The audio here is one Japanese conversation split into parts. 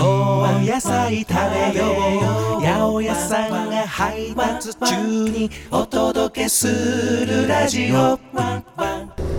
お野菜食べよう八百屋さんが配達中にお届けするラジオ八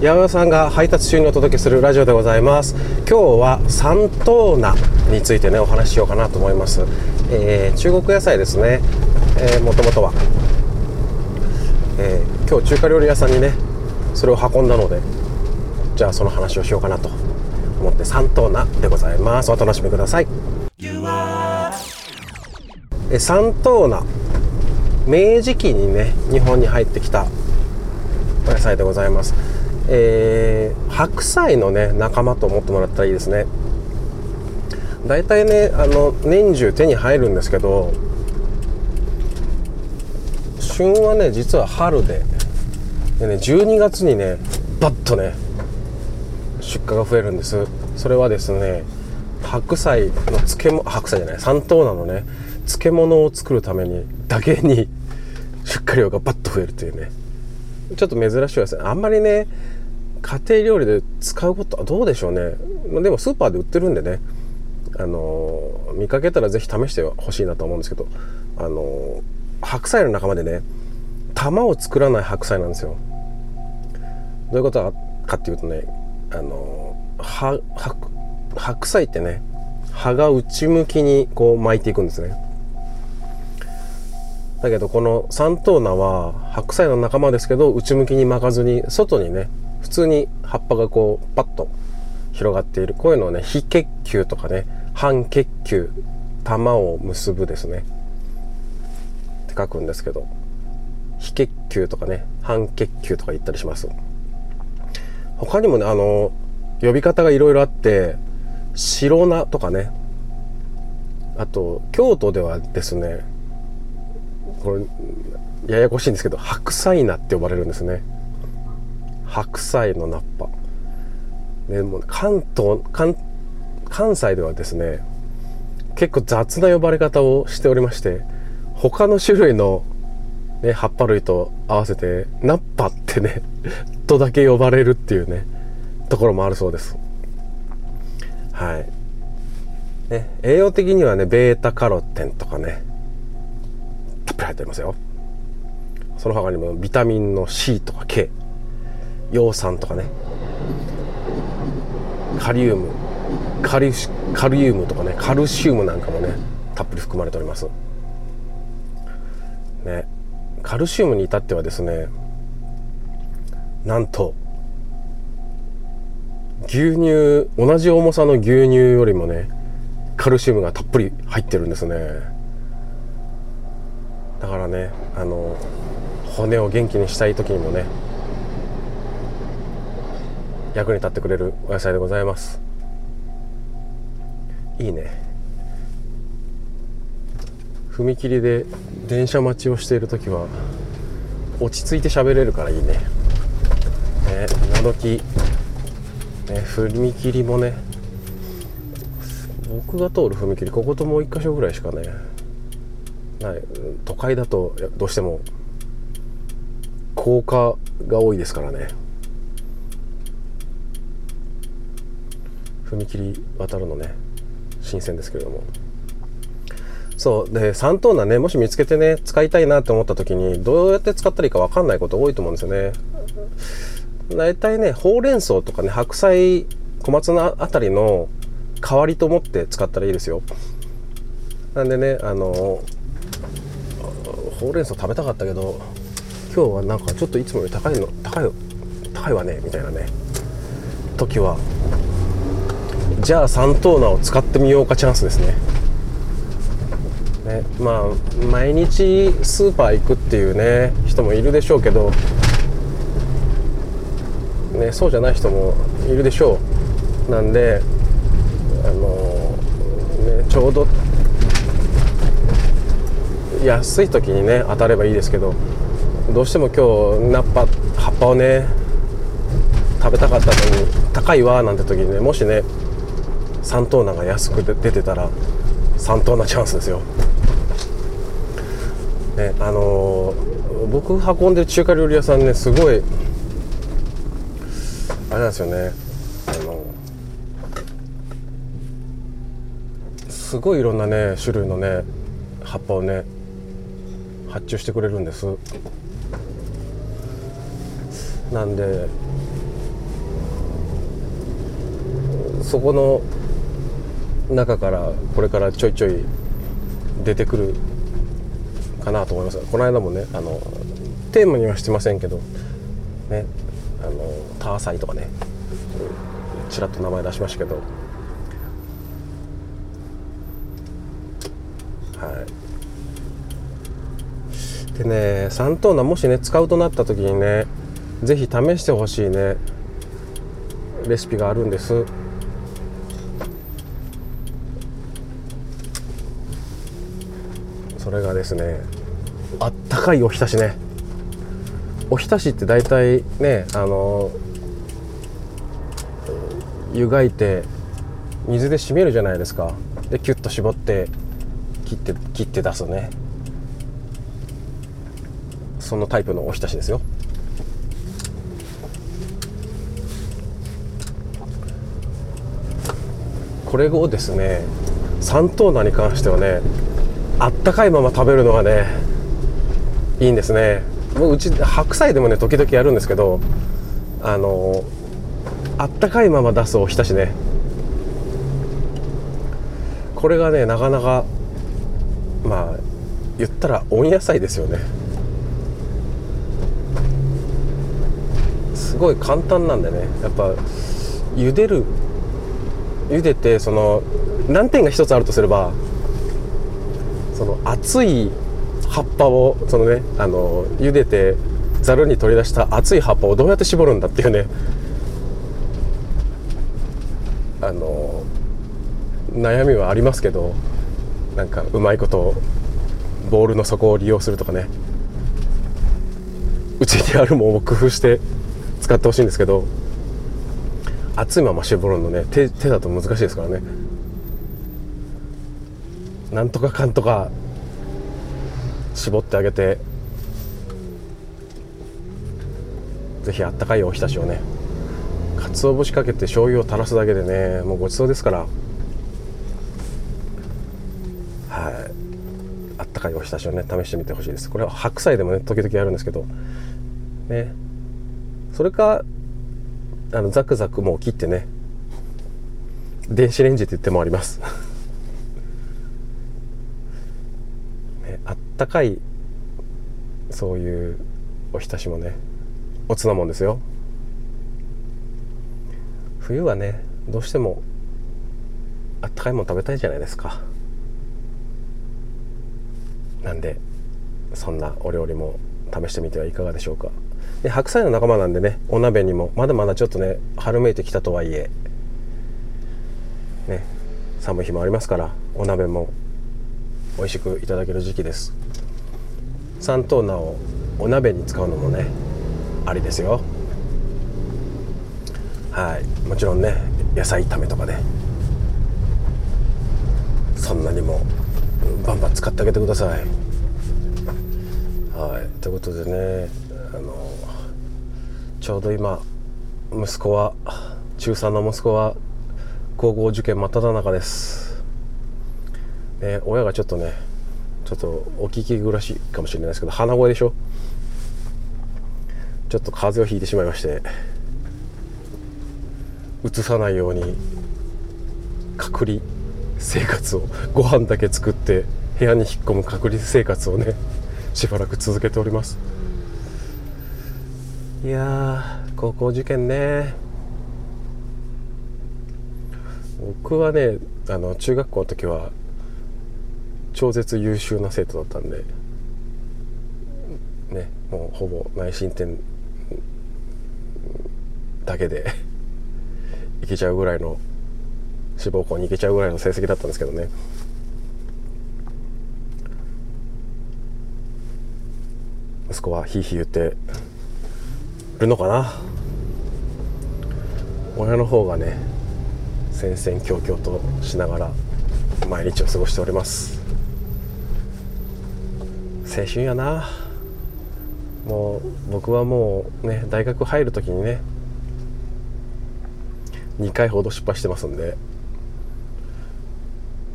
百屋さんが配達中にお届けするラジオでございます今日は三等菜についてねお話ししようかなと思います、えー中国野菜ですね、えー、もともとは、えー今日中華料理屋さんにねそれを運んだのでじゃあその話をしようかなと思って三等菜でございます。お楽しみください。え三等菜明治期にね日本に入ってきたお野菜でございます、えー白菜のね仲間と思ってもらったらいいですね。大体ねあの年中手に入るんですけど旬はね実は春ででね12月にねバッとね出荷が増えるんです。それはですね白菜の漬物白菜じゃない三等菜のね漬物を作るためにだけに出荷量がバッと増えるというね。ちょっと珍しいですね。あんまりね家庭料理で使うことはどうでしょうね。でもスーパーで売ってるんでねあの見かけたらぜひ試してほしいなと思うんですけどあの白菜の仲間でね玉を作らない白菜なんですよ。どういうことかっていうとねあのは白菜ってね葉が内向きにこう巻いていくんですね。だけどこの三等菜は白菜の仲間ですけど内向きに巻かずに外にね普通に葉っぱがこうパッと広がっている。こういうのをね非結球とかね半結球玉を結ぶですね。って書くんですけど。非結球とかね半結球とか言ったりします。他にもねあの呼び方がいろいろあって白菜とかね。あと京都ではですねこれややこしいんですけど白菜菜って呼ばれるんですね。白菜の菜っぱ。でも関東関関西ではですね結構雑な呼ばれ方をしておりまして他の種類の、ね、葉っぱ類と合わせてナッパってね とだけ呼ばれるっていうね。ところもあるそうです。はい、ね、栄養的にはねベータカロテンとかねたっぷり入っておりますよ。その他にもビタミンの C とか K 葉酸とかねカリウムカリシカリウムとかねカルシウムなんかもねたっぷり含まれております。ねカルシウムに至ってはですねなんと牛乳同じ重さの牛乳よりもねカルシウムがたっぷり入ってるんですね。だからねあの骨を元気にしたい時にもね役に立ってくれるお野菜でございます。いいね。踏切で電車待ちをしている時は落ち着いて喋れるからいいね。ね今時ね踏切もね僕が通る踏切ここともう一箇所ぐらいしかねない。都会だとどうしても高架が多いですからね。踏切渡るのね新鮮ですけれども。そう。で3等菜ねもし見つけてね使いたいなって思った時にどうやって使ったらいいか分かんないこと多いと思うんですよね。大体ねほうれん草とかね白菜小松菜あたりの代わりと思って使ったらいいですよ。なんでねあのほうれん草食べたかったけど今日はなんかちょっといつもより高いの高い高いわねみたいなね時はじゃあ三等菜を使ってみようかチャンスですね。ねまあ毎日スーパー行くっていうね人もいるでしょうけどねそうじゃない人もいるでしょうなんであのねちょうど安い時にね当たればいいですけどどうしても今日ナッパ葉っぱをね食べたかったのに高いわなんて時にねもしね3等菜が安く出てたら3等菜チャンスですよ。ねあのー僕運んでる中華料理屋さんねすごいあれなんですよね。あのすごいいろんなね種類のね葉っぱをね発注してくれるんです。なんでそこの中からこれからちょいちょい出てくるかなと思います。この間もねあのテーマにはしてませんけどねあのターサイとかね。ちらっと名前出しましたけど。はい。でね3トーナもしね使うとなった時にね是非試してほしいねレシピがあるんです。それがですねあったかいおひたしね。おひたしって大体ねあの湯がいて水で締めるじゃないですか。でキュッと絞って切って切って出すね。そのタイプのおひたしですよ。これをですね三等菜に関してはねあったかいまま食べるのがねいいんですね。ううち白菜でもね時々やるんですけどあのあったかいまま出すおひたしね。これがねなかなかまあ言ったら温野菜ですよね。すごい簡単なんでね。やっぱ茹でる茹でてその難点が一つあるとすればその熱い葉っぱをそのねあの茹でてざるに取り出した熱い葉っぱをどうやって絞るんだっていうねあの悩みはありますけどなんかうまいことボールの底を利用するとかねうちにあるものを工夫して使ってほしいんですけど熱いまま絞るのね手手だと難しいですからね。なんとかかんとか絞ってあげてぜひあったかいおひたしをね鰹節かけて醤油を垂らすだけでねもうごちそうですから。はい。あったかいおひたしをね試してみてほしいです。これは白菜でもね時々やるんですけど。ね。それかあのザクザクもう切ってね。電子レンジって言ってもありますあったかいそういうおひたしもねおつなもんですよ。冬はねどうしてもあったかいもの食べたいじゃないですか。なんでそんなお料理も試してみてはいかがでしょうか。で白菜の仲間なんでねお鍋にもまだまだちょっとね春めいてきたとはいえね寒い日もありますからお鍋も美味しくいただける時期です。三等菜をお鍋に使うのもねありですよ。はい。もちろんね野菜炒めとかね。そんなにもバンバン使ってあげてください。はい。ということでねあのちょうど今息子は中3の息子は高校受験真っ只中です。ね、親がちょっとねちょっとお聞き苦しいかもしれないですけど鼻声でしょ？ちょっと風邪をひいてしまいましてうつさないように隔離生活をご飯だけ作って部屋に引っ込む隔離生活をねしばらく続けております。いや高校受験ね。僕はねあの中学校の時は超絶優秀な生徒だったんでねもうほぼ内申点だけで いけちゃうぐらいの志望校に行けちゃうぐらいの成績だったんですけどね。息子はひいひい言ってるのかな？親の方がね戦々恐々としながら毎日を過ごしております。青春やな。もう僕はもうね大学入る時にね2回ほど失敗してますんで。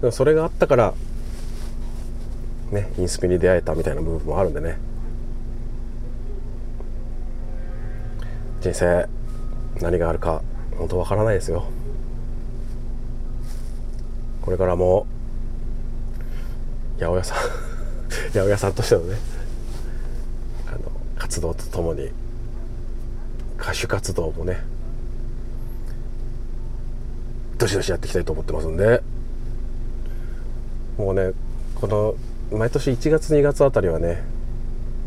でもそれがあったからねインスピに出会えたみたいな部分もあるんでね。人生何があるか本当わからないですよ。これからも八百屋さん。八百屋さんとしてのねあの活動とともに歌手活動もねどしどしやっていきたいと思ってますんで。もうねこの毎年1月2月あたりはね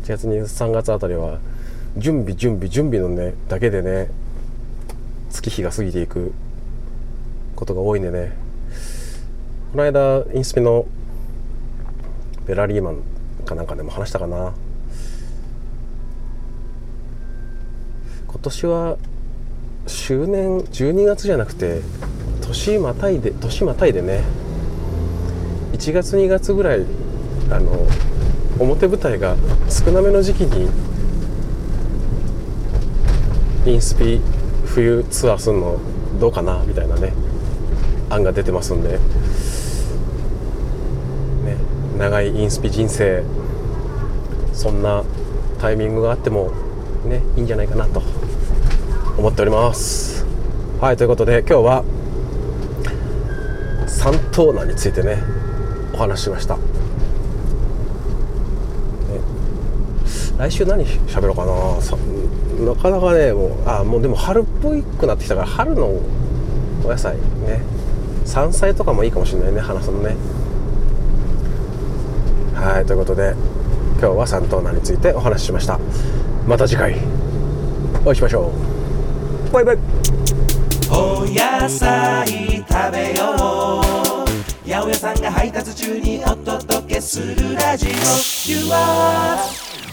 1月2 3月あたりは準備準備準備のねだけでね月日が過ぎていくことが多いんでね。この間インスピのベラリーマンかなんかでも話したかな。今年は周年12月じゃなくて年またいで年またいでね。1月2月ぐらいあの表舞台が少なめの時期にインスピ冬ツアーするのどうかなみたいなね。案が出てますんで、長いインスピ人生そんなタイミングがあってもねいいんじゃないかなと思っております。はいということで今日は三等難についてねお話ししました、ね、来週何喋ろうかな。なかなかねもうあもうでも春っぽくなってきたから春のお野菜ね。山菜とかもいいかもしれないね話すのね。はいということで今日は三等難についてお話ししました。また次回お会いしましょう。バイバイ。お野菜食べよう。八百屋さんが配達中にお届けするラジオ。You are